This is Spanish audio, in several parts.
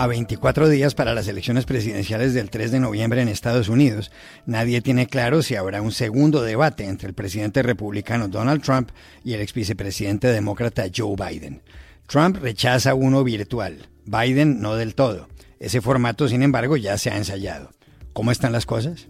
A 24 días para las elecciones presidenciales del 3 de noviembre en Estados Unidos, nadie tiene claro si habrá un segundo debate entre el presidente republicano Donald Trump y el ex vicepresidente demócrata Joe Biden. Trump rechaza uno virtual, Biden no del todo. Ese formato, sin embargo, ya se ha ensayado. ¿Cómo están las cosas?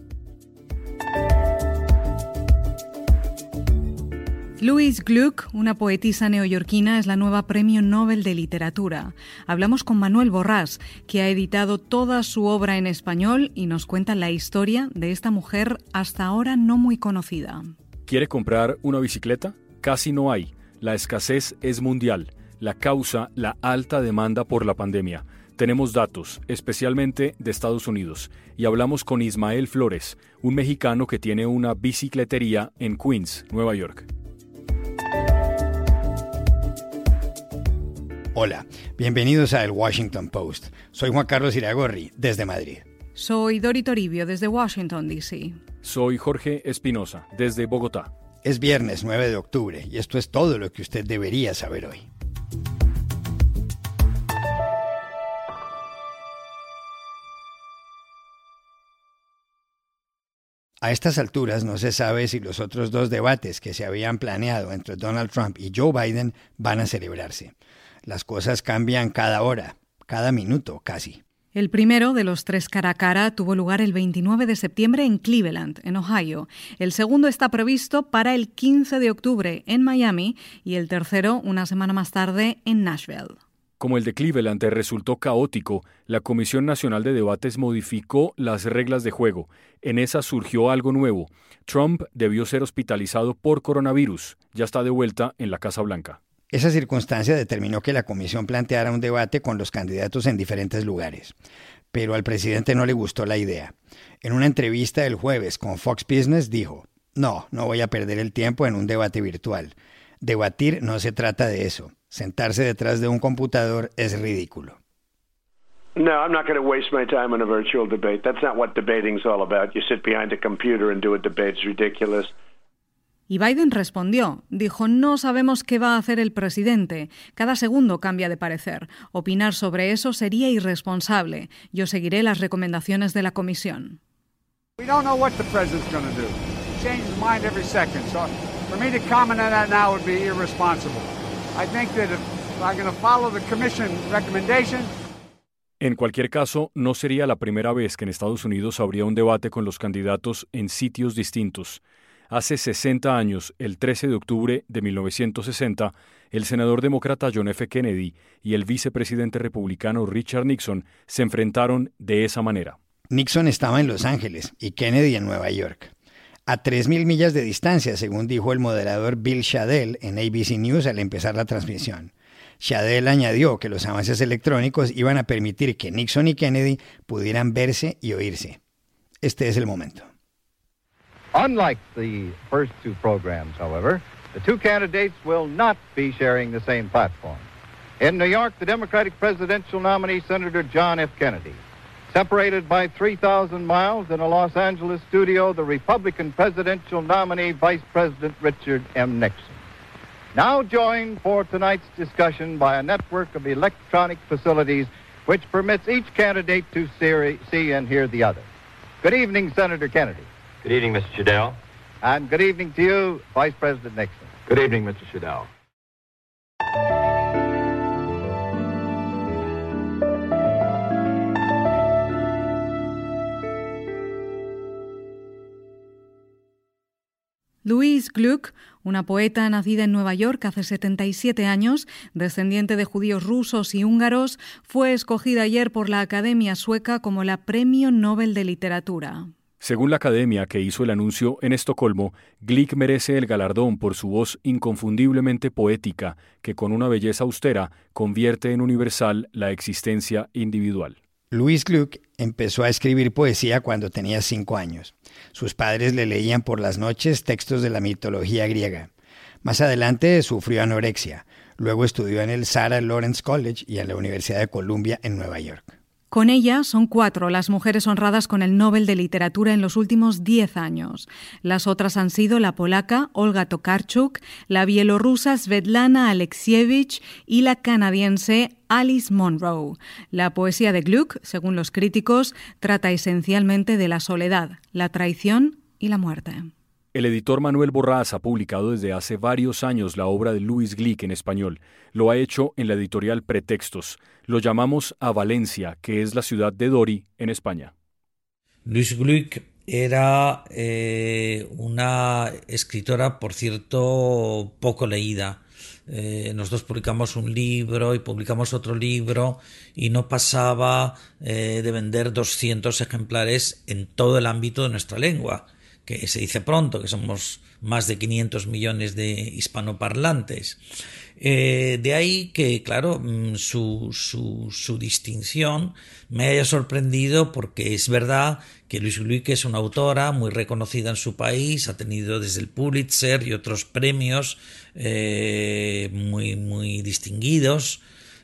Louise Gluck, una poetisa neoyorquina, es la nueva Premio Nobel de Literatura. Hablamos con Manuel Borrás, que ha editado toda su obra en español y nos cuenta la historia de esta mujer hasta ahora no muy conocida. ¿Quiere comprar una bicicleta? Casi no hay. La escasez es mundial. La causa, la alta demanda por la pandemia. Tenemos datos, especialmente de Estados Unidos, y hablamos con Ismael Flores, un mexicano que tiene una bicicletería en Queens, Nueva York. Hola, bienvenidos a El Washington Post. Soy Juan Carlos Iragorri, desde Madrid. Soy Dori Toribio, desde Washington, D.C. Soy Jorge Espinosa, desde Bogotá. Es viernes 9 de octubre y esto es todo lo que usted debería saber hoy. A estas alturas no se sabe si los otros dos debates que se habían planeado entre Donald Trump y Joe Biden van a celebrarse. Las cosas cambian cada hora, cada minuto casi. El primero de los tres cara a cara tuvo lugar el 29 de septiembre en Cleveland, en Ohio. El segundo está previsto para el 15 de octubre en Miami y el tercero una semana más tarde en Nashville. Como el de Cleveland resultó caótico, la Comisión Nacional de Debates modificó las reglas de juego. En esa surgió algo nuevo. Trump debió ser hospitalizado por coronavirus. Ya está de vuelta en la Casa Blanca. Esa circunstancia determinó que la comisión planteara un debate con los candidatos en diferentes lugares. Pero al presidente no le gustó la idea. En una entrevista el jueves con Fox Business dijo, no, no voy a perder el tiempo en un debate virtual. Debatir no se trata de eso. Sentarse detrás de un computador es ridículo. No, I'm not going to waste my time on a virtual debate. That's not what debating's all about. You sit behind a computer and do a debate. It's ridiculous. Y Biden respondió, dijo, no sabemos qué va a hacer el presidente. Cada segundo cambia de parecer. Opinar sobre eso sería irresponsable. Yo seguiré las recomendaciones de la comisión. We don't know what the president's going to do. He changes his mind every second. So for me to comment on that now would be irresponsible. I think that if I'm going to follow the commission recommendation, En cualquier caso, no sería la primera vez que en Estados Unidos habría un debate con los candidatos en sitios distintos. Hace 60 años, el 13 de octubre de 1960, el senador demócrata John F. Kennedy y el vicepresidente republicano Richard Nixon se enfrentaron de esa manera. Nixon estaba en Los Ángeles y Kennedy en Nueva York. A 3.000 millas de distancia, según dijo el moderador Bill Shadell en ABC News al empezar la transmisión. Shadell añadió que los avances electrónicos iban a permitir que Nixon y Kennedy pudieran verse y oírse. Este es el momento. Unlike the first two programs, however, the two candidates will not be sharing the same platform. In New York, the Democratic presidential nominee, Senator John F. Kennedy, separated by 3,000 miles in a Los Angeles studio, the Republican presidential nominee, Vice President Richard M. Nixon. Now joined for tonight's discussion by a network of electronic facilities which permits each candidate to see and hear the other. Good evening, Senator Kennedy. Good evening, Mr. Shadell. And good evening to you, Vice President Nixon. Good evening, Mr. Shadell. Louise Gluck, una poeta nacida en Nueva York hace 77 años, descendiente de judíos rusos y húngaros, fue escogida ayer por la Academia Sueca como la Premio Nobel de Literatura. Según la academia que hizo el anuncio en Estocolmo, Glick merece el galardón por su voz inconfundiblemente poética, que con una belleza austera convierte en universal la existencia individual. Louis Gluck empezó a escribir poesía cuando tenía cinco años. Sus padres le leían por las noches textos de la mitología griega. Más adelante sufrió anorexia. Luego estudió en el Sarah Lawrence College y en la Universidad de Columbia en Nueva York. Con ella son cuatro las mujeres honradas con el Nobel de Literatura en los últimos diez años. Las otras han sido la polaca Olga Tokarczuk, la bielorrusa Svetlana Alexievich y la canadiense Alice Monroe. La poesía de Gluck, según los críticos, trata esencialmente de la soledad, la traición y la muerte. El editor Manuel Borrás ha publicado desde hace varios años la obra de Luis Glick en español. Lo ha hecho en la editorial Pretextos. Lo llamamos a Valencia, que es la ciudad de Dori, en España. Luis Glick era eh, una escritora, por cierto, poco leída. Eh, nosotros publicamos un libro y publicamos otro libro y no pasaba eh, de vender 200 ejemplares en todo el ámbito de nuestra lengua que se dice pronto, que somos más de 500 millones de hispanoparlantes. Eh, de ahí que, claro, mm, su, su, su, distinción me haya sorprendido porque es verdad que Luis Gluck es una autora muy reconocida en su país, ha tenido desde el Pulitzer y otros premios eh, muy, muy distinguidos.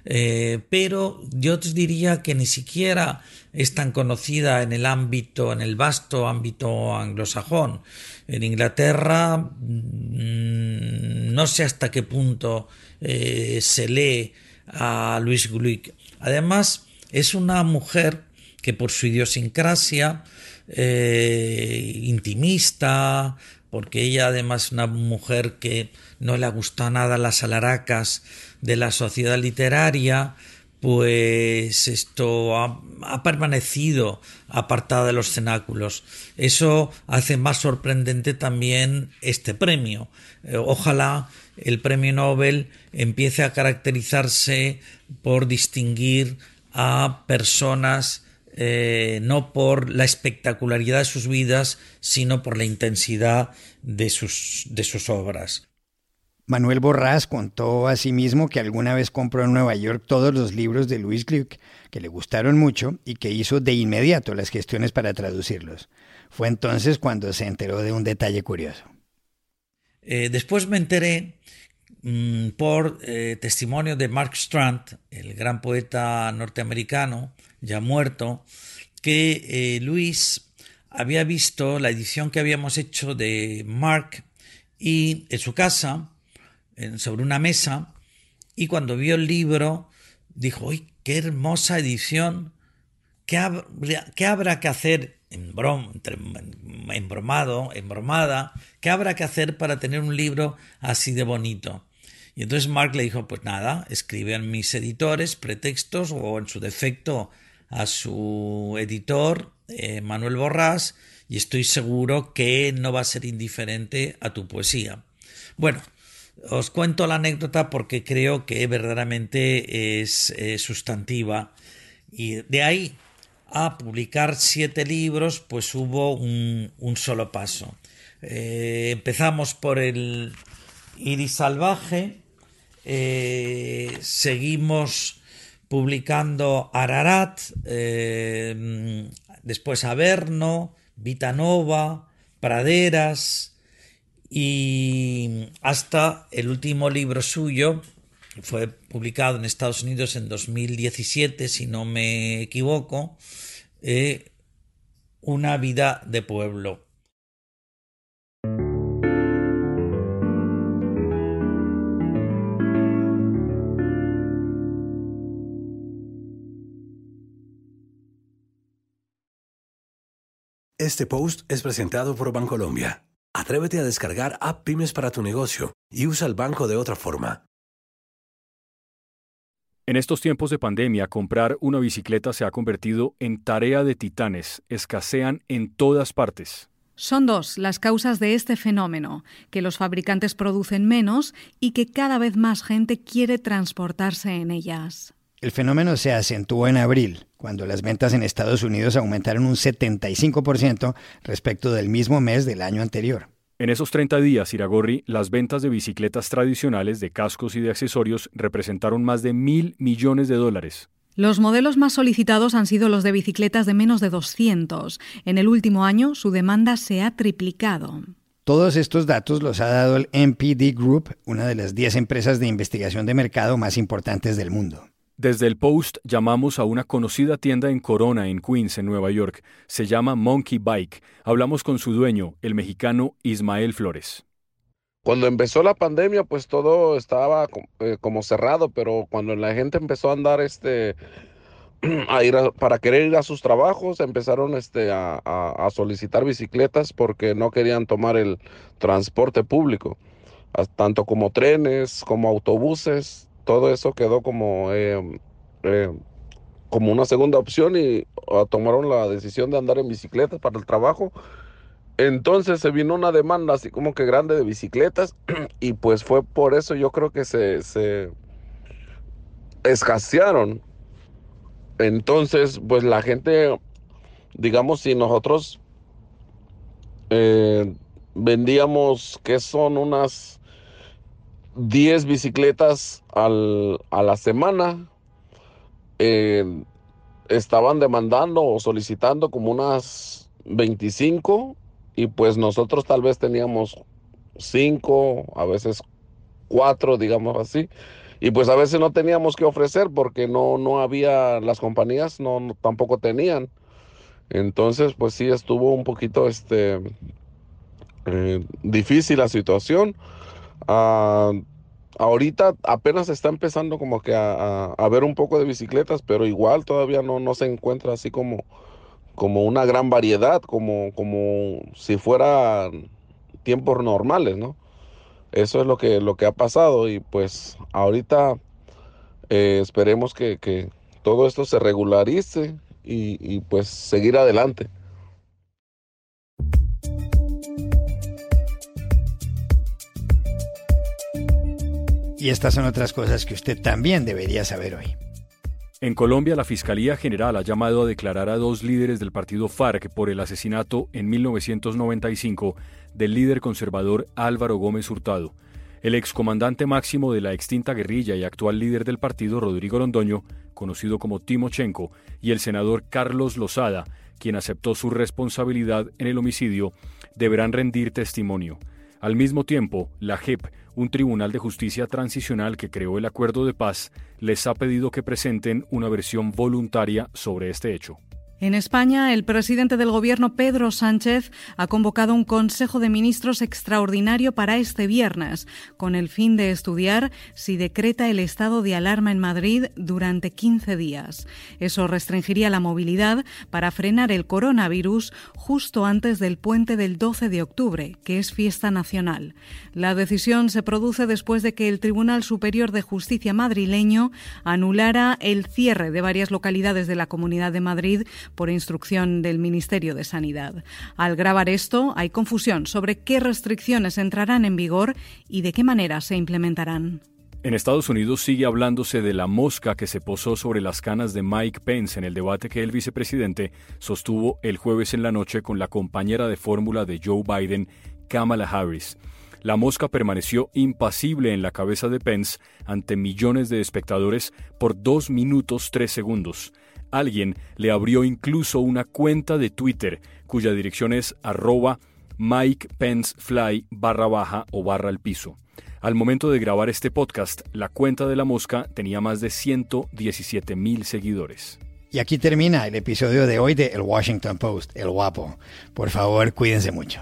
Eh, pero yo te diría que ni siquiera es tan conocida en el ámbito, en el vasto ámbito anglosajón. En Inglaterra mm, no sé hasta qué punto eh, se lee a Louise Gluck. Además, es una mujer que por su idiosincrasia eh, intimista, porque ella además es una mujer que no le gusta nada las alaracas de la sociedad literaria, pues esto ha, permanecido apartada de los cenáculos. Eso hace más sorprendente también este premio. Eh, ojalá el premio Nobel empiece a caracterizarse por distinguir a personas eh, no por la espectacularidad de sus vidas, sino por la intensidad de sus, de sus obras. Manuel Borrás contó asimismo que alguna vez compró en Nueva York todos los libros de Louis Gluck, que le gustaron mucho y que hizo de inmediato las gestiones para traducirlos. Fue entonces cuando se enteró de un detalle curioso. Eh, después me enteré mm, por eh, testimonio de Mark Strand, el gran poeta norteamericano, ya muerto, que eh, Luis había visto la edición que habíamos hecho de Mark y en su casa sobre una mesa y cuando vio el libro dijo, ¡ay, qué hermosa edición! ¿Qué, habrá que hacer en brom, embromado, embromada? ¿Qué habrá que hacer para tener un libro así de bonito? Y entonces Mark le dijo, pues nada, escribe a mis editores pretextos o en su defecto a su editor, eh, Manuel Borrás, y estoy seguro que no va a ser indiferente a tu poesía. Bueno, os cuento la anécdota porque creo que verdaderamente es sustantiva. Y de ahí a publicar siete libros, pues hubo un, solo paso. Eh, empezamos por el Iris Salvaje, eh, seguimos publicando Ararat, eh, después Averno, Vitanova, Praderas, y hasta el último libro suyo fue publicado en Estados Unidos en 2017, si no me equivoco, eh, Una vida de pueblo. Este post es presentado por Bancolombia. Atrévete a descargar App Pymes para tu negocio y usa el banco de otra forma. En estos tiempos de pandemia, comprar una bicicleta se ha convertido en tarea de titanes. Escasean en todas partes. Son dos las causas de este fenómeno, que los fabricantes producen menos y que cada vez más gente quiere transportarse en ellas. El fenómeno se acentuó en abril, cuando las ventas en Estados Unidos aumentaron un 75% respecto del mismo mes del año anterior. En esos 30 días, Iragorri, las ventas de bicicletas tradicionales, de cascos y de accesorios representaron más de mil millones de dólares. Los modelos más solicitados han sido los de bicicletas de menos de 200. En el último año, su demanda se ha triplicado. Todos estos datos los ha dado el MPD Group, una de las 10 empresas de investigación de mercado más importantes del mundo. Desde el Post llamamos a una conocida tienda en Corona, en Queens, en Nueva York. Se llama Monkey Bike. Hablamos con su dueño, el mexicano Ismael Flores. Cuando empezó la pandemia, pues todo estaba eh, como cerrado, pero cuando la gente empezó a andar este a ir para querer ir a sus trabajos, empezaron este a, solicitar bicicletas porque no querían tomar el transporte público, tanto como trenes, como autobuses, todo eso quedó como em, em, como una segunda opción y ah, tomaron la decisión de andar en bicicletas para el trabajo entonces se vino una demanda así como que grande de bicicletas y pues fue por eso yo creo que se, se escasearon. Entonces, pues la gente, digamos, si nosotros eh, vendíamos que son unas 10 bicicletas a la semana, eh, estaban demandando o solicitando como unas 25 y pues nosotros tal vez teníamos cinco, a veces cuatro, digamos así, y pues a veces no teníamos que ofrecer porque no, no había, las compañías no, tampoco tenían. Entonces, pues sí estuvo un poquito este, eh, difícil la situación. Ah, ahorita apenas está empezando como que a, ver un poco de bicicletas, pero igual todavía no, no se encuentra así como como una gran variedad, como, como si fueran tiempos normales, ¿no? Eso es lo que, lo que ha pasado y pues ahorita eh, esperemos que, todo esto se regularice y, y pues seguir adelante. Y estas son otras cosas que usted también debería saber hoy. En Colombia, la Fiscalía General ha llamado a declarar a dos líderes del partido FARC por el asesinato en 1995 del líder conservador Álvaro Gómez Hurtado. El excomandante máximo de la extinta guerrilla y actual líder del partido, Rodrigo Londoño, conocido como Timochenko, y el senador Carlos Lozada, quien aceptó su responsabilidad en el homicidio, deberán rendir testimonio. Al mismo tiempo, la JEP, un tribunal de justicia transicional que creó el acuerdo de paz, les ha pedido que presenten una versión voluntaria sobre este hecho. En España, el presidente del Gobierno, Pedro Sánchez, ha convocado un Consejo de Ministros extraordinario para este viernes, con el fin de estudiar si decreta el estado de alarma en Madrid durante 15 días. Eso restringiría la movilidad para frenar el coronavirus justo antes del puente del 12 de octubre, que es fiesta nacional. La decisión se produce después de que el Tribunal Superior de Justicia madrileño anulara el cierre de varias localidades de la Comunidad de Madrid por instrucción del Ministerio de Sanidad. Al grabar esto, hay confusión sobre qué restricciones entrarán en vigor y de qué manera se implementarán. En Estados Unidos sigue hablándose de la mosca que se posó sobre las canas de Mike Pence en el debate que el vicepresidente sostuvo el jueves en la noche con la compañera de fórmula de Joe Biden, Kamala Harris. La mosca permaneció impasible en la cabeza de Pence ante millones de espectadores por dos minutos tres segundos. Alguien le abrió incluso una cuenta de Twitter cuya dirección es arroba Mike Pence Fly barra baja o barra al piso. Al momento de grabar este podcast, la cuenta de la mosca tenía más de 117 mil seguidores. Y aquí termina el episodio de hoy de El Washington Post, El Guapo. Por favor, cuídense mucho.